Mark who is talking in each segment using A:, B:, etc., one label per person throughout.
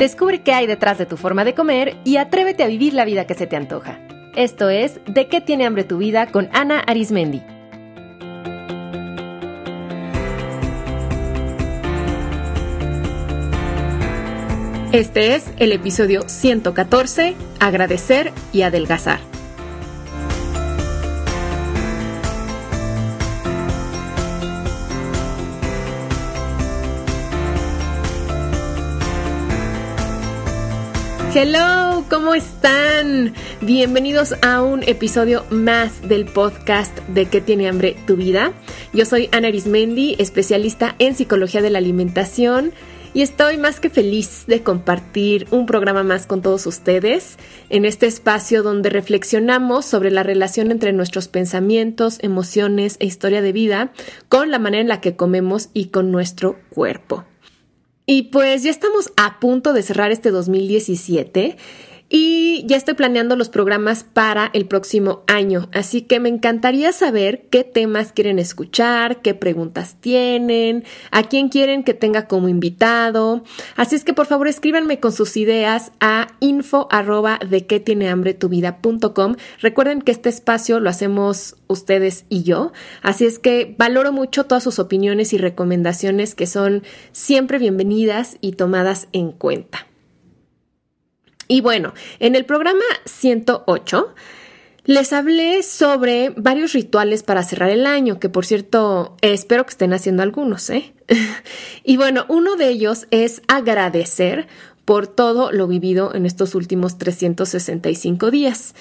A: Descubre qué hay detrás de tu forma de comer y atrévete a vivir la vida que se te antoja. Esto es De qué tiene hambre tu vida con Ana Arismendi. Este es el episodio 114, Agradecer y Adelgazar. Hello, ¿cómo están? Bienvenidos a un episodio más del podcast de ¿Qué tiene hambre tu vida? Yo soy Ana Arismendi, especialista en psicología de la alimentación y estoy más que feliz de compartir un programa más con todos ustedes en este espacio donde reflexionamos sobre la relación entre nuestros pensamientos, emociones e historia de vida con la manera en la que comemos y con nuestro cuerpo. Y pues ya estamos a punto de cerrar este 2017 y ya estoy planeando los programas para el próximo año, así que me encantaría saber qué temas quieren escuchar, qué preguntas tienen, a quién quieren que tenga como invitado. Así es que por favor escríbanme con sus ideas a info arroba de qué tiene hambre tu vida.com. Recuerden que este espacio lo hacemos ustedes y yo, así es que valoro mucho todas sus opiniones y recomendaciones que son siempre bienvenidas y tomadas en cuenta. Y bueno, en el programa 108 les hablé sobre varios rituales para cerrar el año, que por cierto, espero que estén haciendo algunos, ¿eh? y bueno, uno de ellos es agradecer por todo lo vivido en estos últimos 365 días.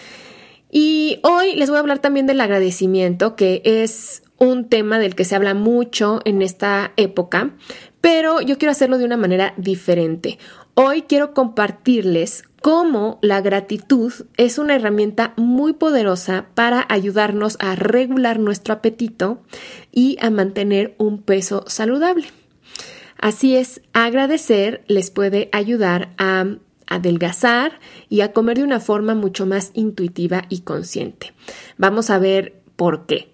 A: Y hoy les voy a hablar también del agradecimiento, que es un tema del que se habla mucho en esta época, pero yo quiero hacerlo de una manera diferente. Hoy quiero compartirles cómo la gratitud es una herramienta muy poderosa para ayudarnos a regular nuestro apetito y a mantener un peso saludable. Así es, agradecer les puede ayudar a adelgazar y a comer de una forma mucho más intuitiva y consciente. Vamos a ver por qué.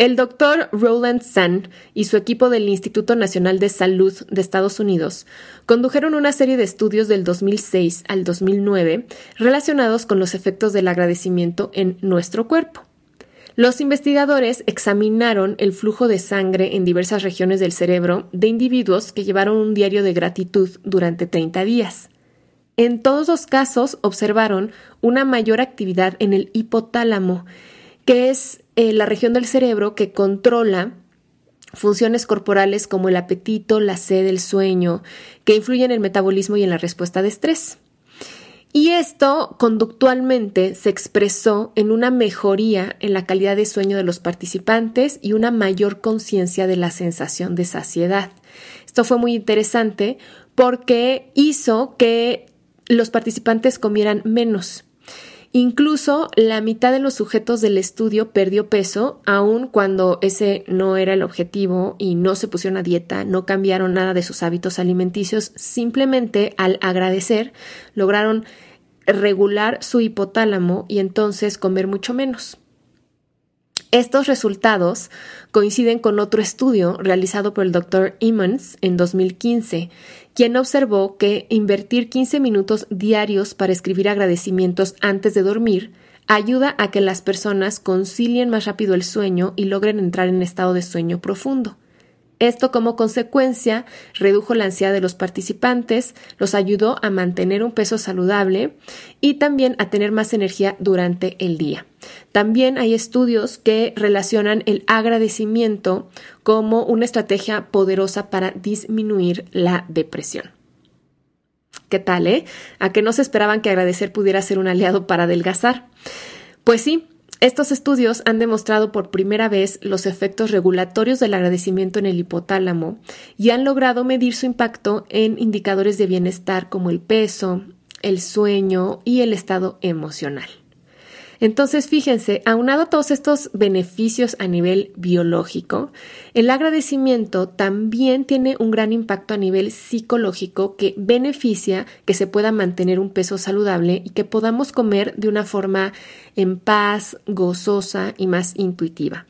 A: El doctor Roland Sun y su equipo del Instituto Nacional de Salud de Estados Unidos condujeron una serie de estudios del 2006 al 2009 relacionados con los efectos del agradecimiento en nuestro cuerpo. Los investigadores examinaron el flujo de sangre en diversas regiones del cerebro de individuos que llevaron un diario de gratitud durante 30 días. En todos los casos observaron una mayor actividad en el hipotálamo, que es eh, la región del cerebro que controla funciones corporales como el apetito, la sed, el sueño, que influyen en el metabolismo y en la respuesta de estrés. Y esto conductualmente se expresó en una mejoría en la calidad de sueño de los participantes y una mayor conciencia de la sensación de saciedad. Esto fue muy interesante porque hizo que los participantes comieran menos Incluso la mitad de los sujetos del estudio perdió peso, aun cuando ese no era el objetivo y no se pusieron a dieta, no cambiaron nada de sus hábitos alimenticios, simplemente al agradecer lograron regular su hipotálamo y entonces comer mucho menos. Estos resultados coinciden con otro estudio realizado por el Dr. Emmons en 2015, quien observó que invertir 15 minutos diarios para escribir agradecimientos antes de dormir ayuda a que las personas concilien más rápido el sueño y logren entrar en estado de sueño profundo. Esto como consecuencia redujo la ansiedad de los participantes, los ayudó a mantener un peso saludable y también a tener más energía durante el día. También hay estudios que relacionan el agradecimiento como una estrategia poderosa para disminuir la depresión. ¿Qué tal, eh? ¿A que no se esperaban que agradecer pudiera ser un aliado para adelgazar? Pues sí, estos estudios han demostrado por primera vez los efectos regulatorios del agradecimiento en el hipotálamo y han logrado medir su impacto en indicadores de bienestar como el peso, el sueño y el estado emocional. Entonces, fíjense, aunado a todos estos beneficios a nivel biológico, el agradecimiento también tiene un gran impacto a nivel psicológico que beneficia que se pueda mantener un peso saludable y que podamos comer de una forma en paz, gozosa y más intuitiva.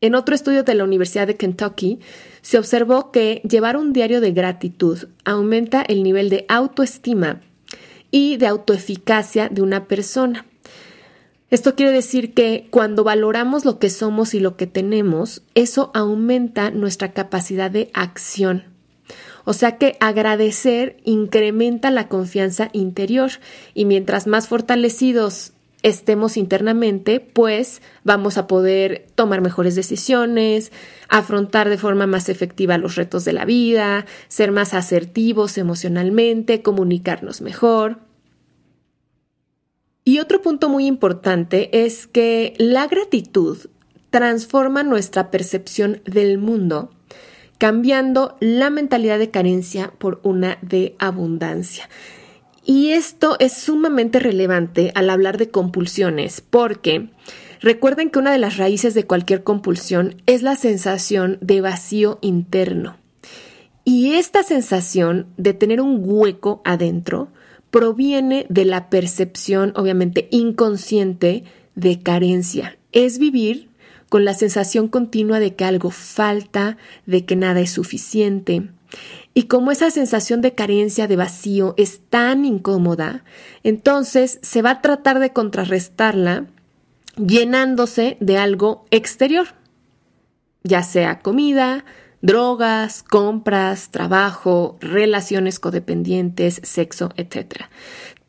A: En otro estudio de la Universidad de Kentucky, se observó que llevar un diario de gratitud aumenta el nivel de autoestima y de autoeficacia de una persona. Esto quiere decir que cuando valoramos lo que somos y lo que tenemos, eso aumenta nuestra capacidad de acción. O sea que agradecer incrementa la confianza interior y mientras más fortalecidos estemos internamente, pues vamos a poder tomar mejores decisiones, afrontar de forma más efectiva los retos de la vida, ser más asertivos emocionalmente, comunicarnos mejor. Y otro punto muy importante es que la gratitud transforma nuestra percepción del mundo, cambiando la mentalidad de carencia por una de abundancia. Y esto es sumamente relevante al hablar de compulsiones, porque recuerden que una de las raíces de cualquier compulsión es la sensación de vacío interno. Y esta sensación de tener un hueco adentro proviene de la percepción, obviamente inconsciente, de carencia. Es vivir con la sensación continua de que algo falta, de que nada es suficiente. Y como esa sensación de carencia, de vacío, es tan incómoda, entonces se va a tratar de contrarrestarla llenándose de algo exterior, ya sea comida, drogas, compras, trabajo, relaciones codependientes, sexo, etc.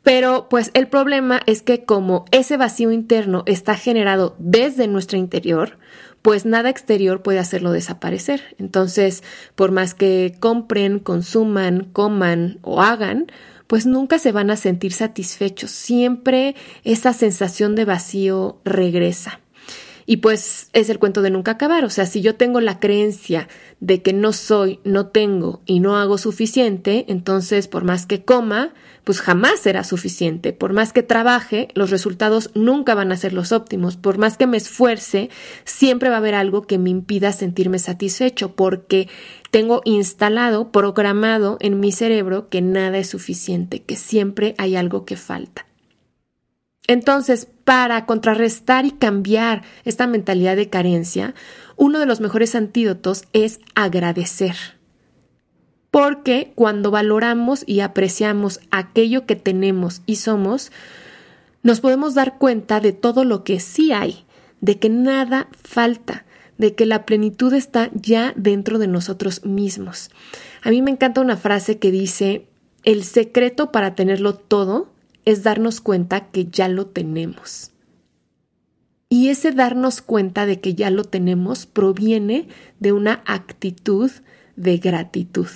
A: Pero pues el problema es que como ese vacío interno está generado desde nuestro interior, pues nada exterior puede hacerlo desaparecer. Entonces, por más que compren, consuman, coman o hagan, pues nunca se van a sentir satisfechos. Siempre esa sensación de vacío regresa. Y pues es el cuento de nunca acabar. O sea, si yo tengo la creencia de que no soy, no tengo y no hago suficiente, entonces por más que coma, pues jamás será suficiente. Por más que trabaje, los resultados nunca van a ser los óptimos. Por más que me esfuerce, siempre va a haber algo que me impida sentirme satisfecho porque tengo instalado, programado en mi cerebro que nada es suficiente, que siempre hay algo que falta. Entonces, para contrarrestar y cambiar esta mentalidad de carencia, uno de los mejores antídotos es agradecer. Porque cuando valoramos y apreciamos aquello que tenemos y somos, nos podemos dar cuenta de todo lo que sí hay, de que nada falta, de que la plenitud está ya dentro de nosotros mismos. A mí me encanta una frase que dice, el secreto para tenerlo todo es darnos cuenta que ya lo tenemos. Y ese darnos cuenta de que ya lo tenemos proviene de una actitud de gratitud.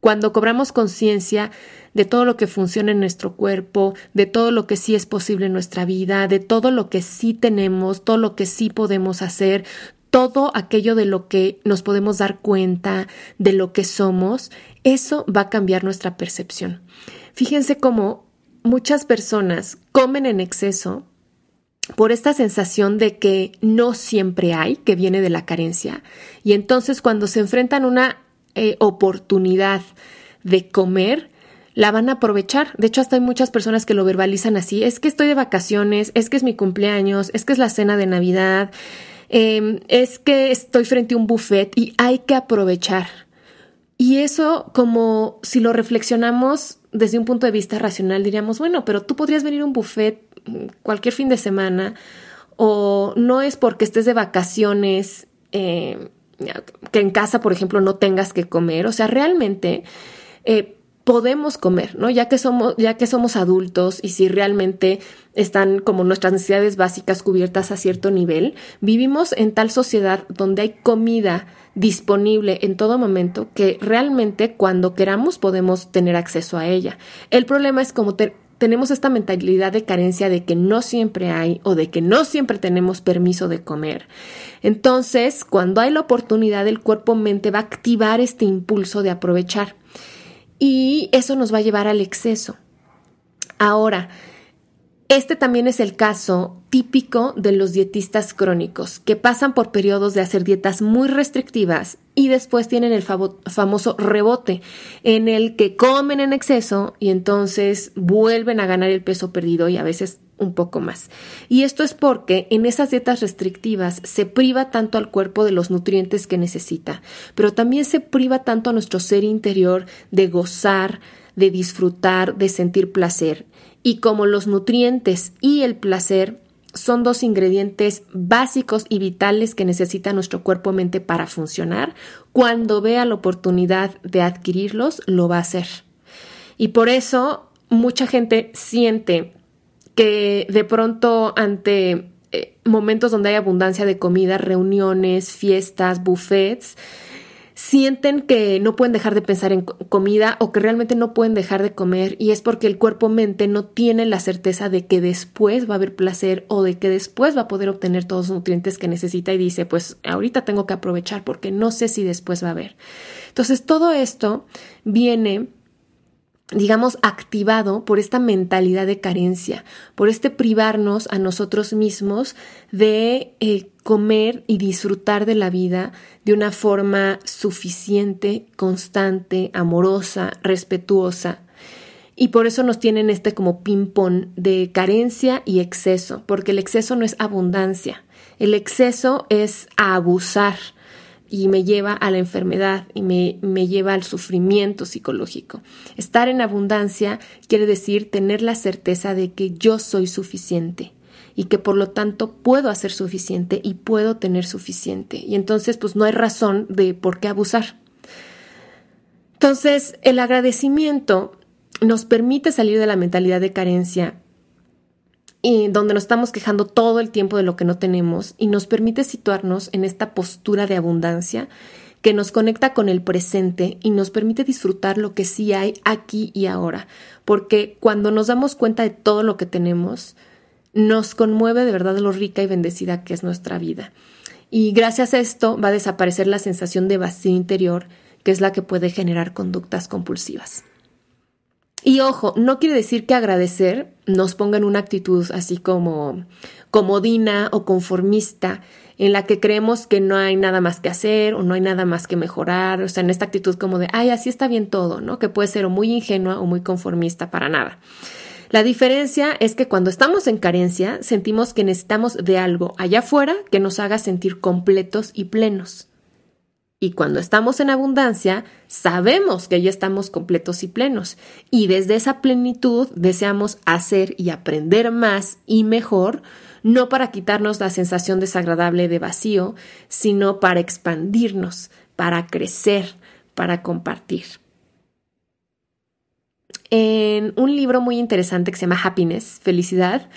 A: Cuando cobramos conciencia de todo lo que funciona en nuestro cuerpo, de todo lo que sí es posible en nuestra vida, de todo lo que sí tenemos, todo lo que sí podemos hacer, todo aquello de lo que nos podemos dar cuenta, de lo que somos, eso va a cambiar nuestra percepción. Fíjense cómo muchas personas comen en exceso por esta sensación de que no siempre hay, que viene de la carencia. Y entonces cuando se enfrentan a una eh, oportunidad de comer, la van a aprovechar. De hecho, hasta hay muchas personas que lo verbalizan así. Es que estoy de vacaciones, es que es mi cumpleaños, es que es la cena de Navidad, em, es que estoy frente a un buffet y hay que aprovechar. Y eso, como si lo reflexionamos desde un punto de vista racional, diríamos, bueno, pero tú podrías venir a un buffet mm, cualquier fin de semana o no es porque estés de vacaciones eh, que en casa, por ejemplo, no tengas que comer. O sea, realmente eh, podemos comer, ¿no? Ya que somos, ya que somos adultos y si realmente están como nuestras necesidades básicas cubiertas a cierto nivel, vivimos en tal sociedad donde hay comida disponible en todo momento que realmente cuando queramos podemos tener acceso a ella. El problema es como tenemos esta mentalidad de carencia de que no siempre hay o de que no siempre tenemos permiso de comer. Entonces, cuando hay la oportunidad, el cuerpo-mente va a activar este impulso de aprovechar y eso nos va a llevar al exceso. Ahora, este también es el caso típico de los dietistas crónicos, que pasan por periodos de hacer dietas muy restrictivas y después tienen el famoso rebote, en el que comen en exceso y entonces vuelven a ganar el peso perdido y a veces un poco más. Y esto es porque en esas dietas restrictivas se priva tanto al cuerpo de los nutrientes que necesita, pero también se priva tanto a nuestro ser interior de gozar, de disfrutar, de sentir placer. Y como los nutrientes y el placer son dos ingredientes básicos y vitales que necesita nuestro cuerpo-mente para funcionar, cuando vea la oportunidad de adquirirlos, lo va a hacer. Y por eso mucha gente siente que de pronto ante eh, momentos donde hay abundancia de comida, reuniones, fiestas, buffets, sienten que no pueden dejar de pensar en comida o que realmente no pueden dejar de comer y es porque el cuerpo-mente no tiene la certeza de que después va a haber placer o de que después va a poder obtener todos los nutrientes que necesita y dice, pues ahorita tengo que aprovechar porque no sé si después va a haber. Entonces todo esto viene digamos, activado por esta mentalidad de carencia, por este privarnos a nosotros mismos de eh, comer y disfrutar de la vida de una forma suficiente, constante, amorosa, respetuosa. Y por eso nos tienen este como ping-pong de carencia y exceso, porque el exceso no es abundancia, el exceso es abusar, y me lleva a la enfermedad y me, me, lleva al sufrimiento psicológico. Estar en abundancia quiere decir tener la certeza de que yo soy suficiente y que por lo tanto puedo hacer suficiente y puedo tener suficiente. Y entonces pues no hay razón de por qué abusar. Entonces el agradecimiento nos permite salir de la mentalidad de carencia y donde nos estamos quejando todo el tiempo de lo que no tenemos y nos permite situarnos en esta postura de abundancia que nos conecta con el presente y nos permite disfrutar lo que sí hay aquí y ahora, porque cuando nos damos cuenta de todo lo que tenemos, nos conmueve de verdad lo rica y bendecida que es nuestra vida. Y gracias a esto va a desaparecer la sensación de vacío interior, que es la que puede generar conductas compulsivas. Y ojo, no quiere decir que agradecer nos ponga en una actitud así como comodina o conformista, en la que creemos que no hay nada más que hacer o no hay nada más que mejorar, o sea, en esta actitud como de, ay, así está bien todo, ¿no? Que puede ser o muy ingenua o muy conformista para nada. La diferencia es que cuando estamos en carencia sentimos que necesitamos de algo allá afuera que nos haga sentir completos y plenos. Y cuando estamos en abundancia, sabemos que ya estamos completos y plenos. Y desde esa plenitud deseamos hacer y aprender más y mejor, no para quitarnos la sensación desagradable de vacío, sino para expandirnos, para crecer, para compartir. En un libro muy interesante que se llama Happiness, Felicidad,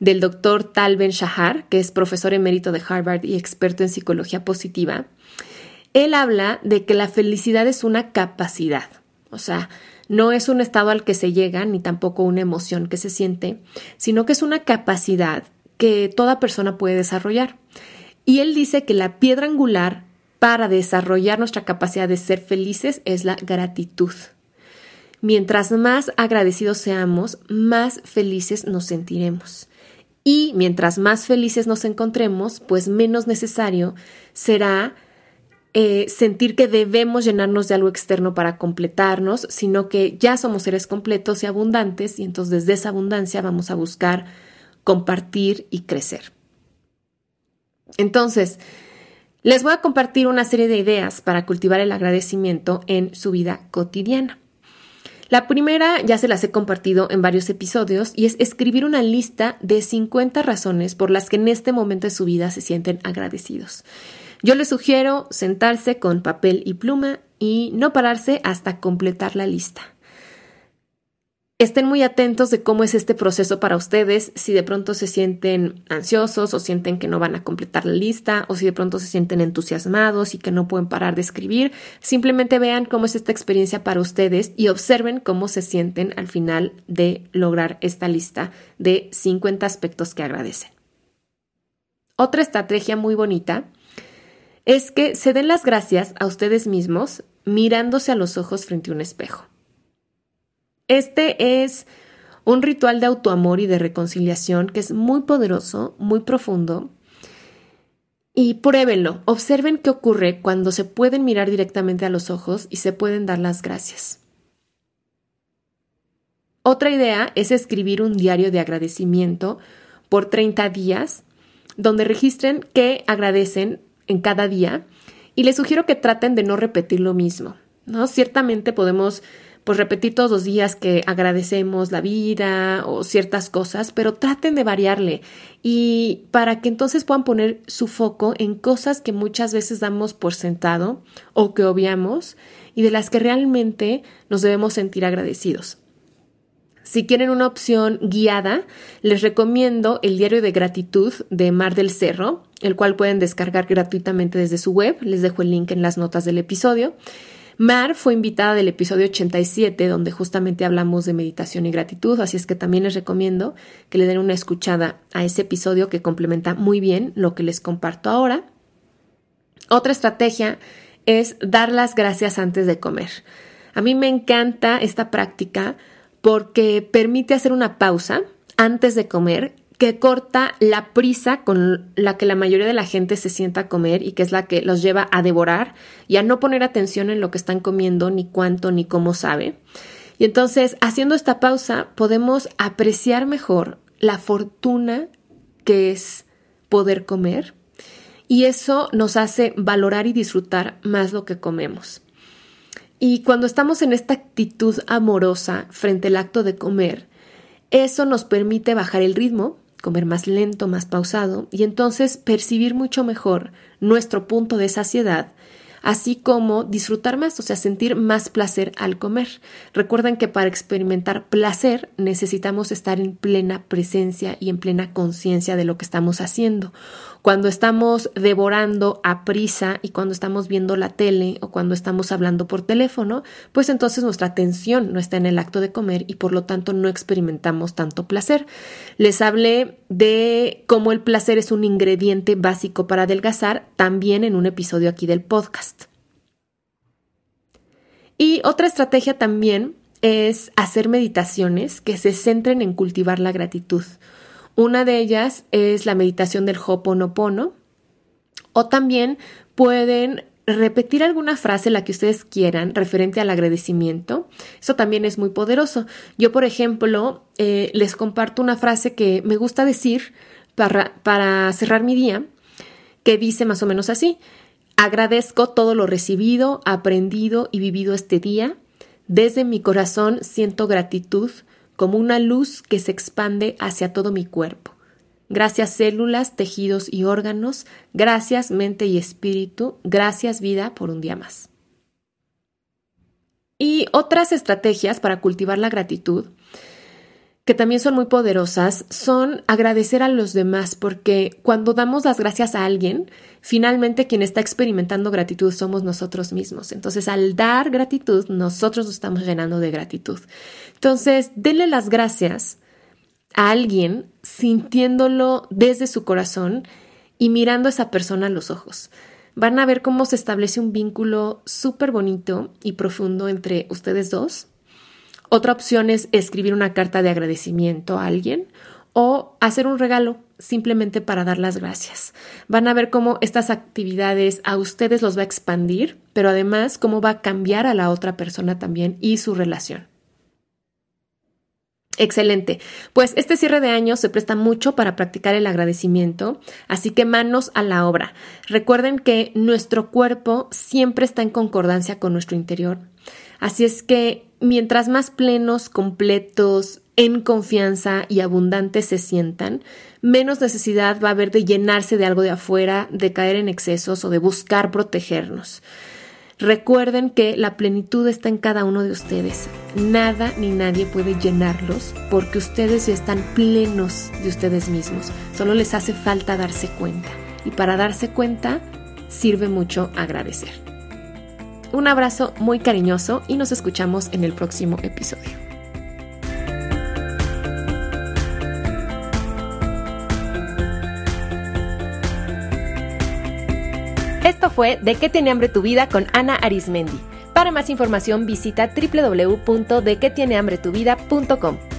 A: del doctor Tal Ben Shahar, que es profesor emérito de Harvard y experto en psicología positiva, él habla de que la felicidad es una capacidad, o sea, no es un estado al que se llega, ni tampoco una emoción que se siente, sino que es una capacidad que toda persona puede desarrollar. Y él dice que la piedra angular para desarrollar nuestra capacidad de ser felices es la gratitud. Mientras más agradecidos seamos, más felices nos sentiremos. Y mientras más felices nos encontremos, pues menos necesario será eh, sentir que debemos llenarnos de algo externo para completarnos, sino que ya somos seres completos y abundantes y entonces desde esa abundancia vamos a buscar compartir y crecer. Entonces, les voy a compartir una serie de ideas para cultivar el agradecimiento en su vida cotidiana. La primera ya se las he compartido en varios episodios y es escribir una lista de 50 razones por las que en este momento de su vida se sienten agradecidos. Yo les sugiero sentarse con papel y pluma y no pararse hasta completar la lista. Estén muy atentos de cómo es este proceso para ustedes, si de pronto se sienten ansiosos o sienten que no van a completar la lista o si de pronto se sienten entusiasmados y que no pueden parar de escribir, simplemente vean cómo es esta experiencia para ustedes y observen cómo se sienten al final de lograr esta lista de 50 aspectos que agradecen. Otra estrategia muy bonita es que se den las gracias a ustedes mismos mirándose a los ojos frente a un espejo. Este es un ritual de autoamor y de reconciliación que es muy poderoso, muy profundo. Y pruébenlo, observen qué ocurre cuando se pueden mirar directamente a los ojos y se pueden dar las gracias. Otra idea es escribir un diario de agradecimiento por 30 días, donde registren qué agradecen en cada día y les sugiero que traten de no repetir lo mismo. ¿no? Ciertamente podemos pues repetir todos los días que agradecemos la vida o ciertas cosas, pero traten de variarle y para que entonces puedan poner su foco en cosas que muchas veces damos por sentado o que obviamos y de las que realmente nos debemos sentir agradecidos. Si quieren una opción guiada, les recomiendo el diario de gratitud de Mar del Cerro, el cual pueden descargar gratuitamente desde su web. Les dejo el link en las notas del episodio. Mar fue invitada del episodio 87, donde justamente hablamos de meditación y gratitud, así es que también les recomiendo que le den una escuchada a ese episodio que complementa muy bien lo que les comparto ahora. Otra estrategia es dar las gracias antes de comer. A mí me encanta esta práctica porque permite hacer una pausa antes de comer que corta la prisa con la que la mayoría de la gente se sienta a comer y que es la que los lleva a devorar y a no poner atención en lo que están comiendo, ni cuánto, ni cómo sabe. Y entonces, haciendo esta pausa, podemos apreciar mejor la fortuna que es poder comer y eso nos hace valorar y disfrutar más lo que comemos. Y cuando estamos en esta actitud amorosa frente al acto de comer, eso nos permite bajar el ritmo, comer más lento, más pausado y entonces percibir mucho mejor nuestro punto de saciedad, así como disfrutar más, o sea, sentir más placer al comer. Recuerden que para experimentar placer necesitamos estar en plena presencia y en plena conciencia de lo que estamos haciendo cuando estamos devorando a prisa y cuando estamos viendo la tele o cuando estamos hablando por teléfono, pues entonces nuestra atención no está en el acto de comer y por lo tanto no experimentamos tanto placer. Les hablé de cómo el placer es un ingrediente básico para adelgazar también en un episodio aquí del podcast. Y otra estrategia también es hacer meditaciones que se centren en cultivar la gratitud. Una de ellas es la meditación del Hoponopono. O también pueden repetir alguna frase, la que ustedes quieran, referente al agradecimiento. Eso también es muy poderoso. Yo, por ejemplo, eh, les comparto una frase que me gusta decir para, para cerrar mi día, que dice más o menos así. Agradezco todo lo recibido, aprendido y vivido este día. Desde mi corazón siento gratitud como una luz que se expande hacia todo mi cuerpo. Gracias células, tejidos y órganos, gracias mente y espíritu, gracias vida por un día más. Y otras estrategias para cultivar la gratitud que también son muy poderosas, son agradecer a los demás, porque cuando damos las gracias a alguien, finalmente quien está experimentando gratitud somos nosotros mismos. Entonces, al dar gratitud, nosotros nos estamos llenando de gratitud. Entonces, denle las gracias a alguien sintiéndolo desde su corazón y mirando a esa persona a los ojos. Van a ver cómo se establece un vínculo súper bonito y profundo entre ustedes dos otra opción es escribir una carta de agradecimiento a alguien o hacer un regalo simplemente para dar las gracias. Van a ver cómo estas actividades a ustedes los va a expandir, pero además cómo va a cambiar a la otra persona también y su relación. Excelente. Pues este cierre de año se presta mucho para practicar el agradecimiento, así que manos a la obra. Recuerden que nuestro cuerpo siempre está en concordancia con nuestro interior. Así es que mientras más plenos, completos, en confianza y abundantes se sientan, menos necesidad va a haber de llenarse de algo de afuera, de caer en excesos o de buscar protegernos. Recuerden que la plenitud está en cada uno de ustedes. Nada ni nadie puede llenarlos porque ustedes ya están plenos de ustedes mismos. Solo les hace falta darse cuenta. Y para darse cuenta sirve mucho agradecer. Un abrazo muy cariñoso y nos escuchamos en el próximo episodio. Esto fue De qué tiene hambre tu vida con Ana Arismendi. Para más información visita www.dequetienehambretuvida.com.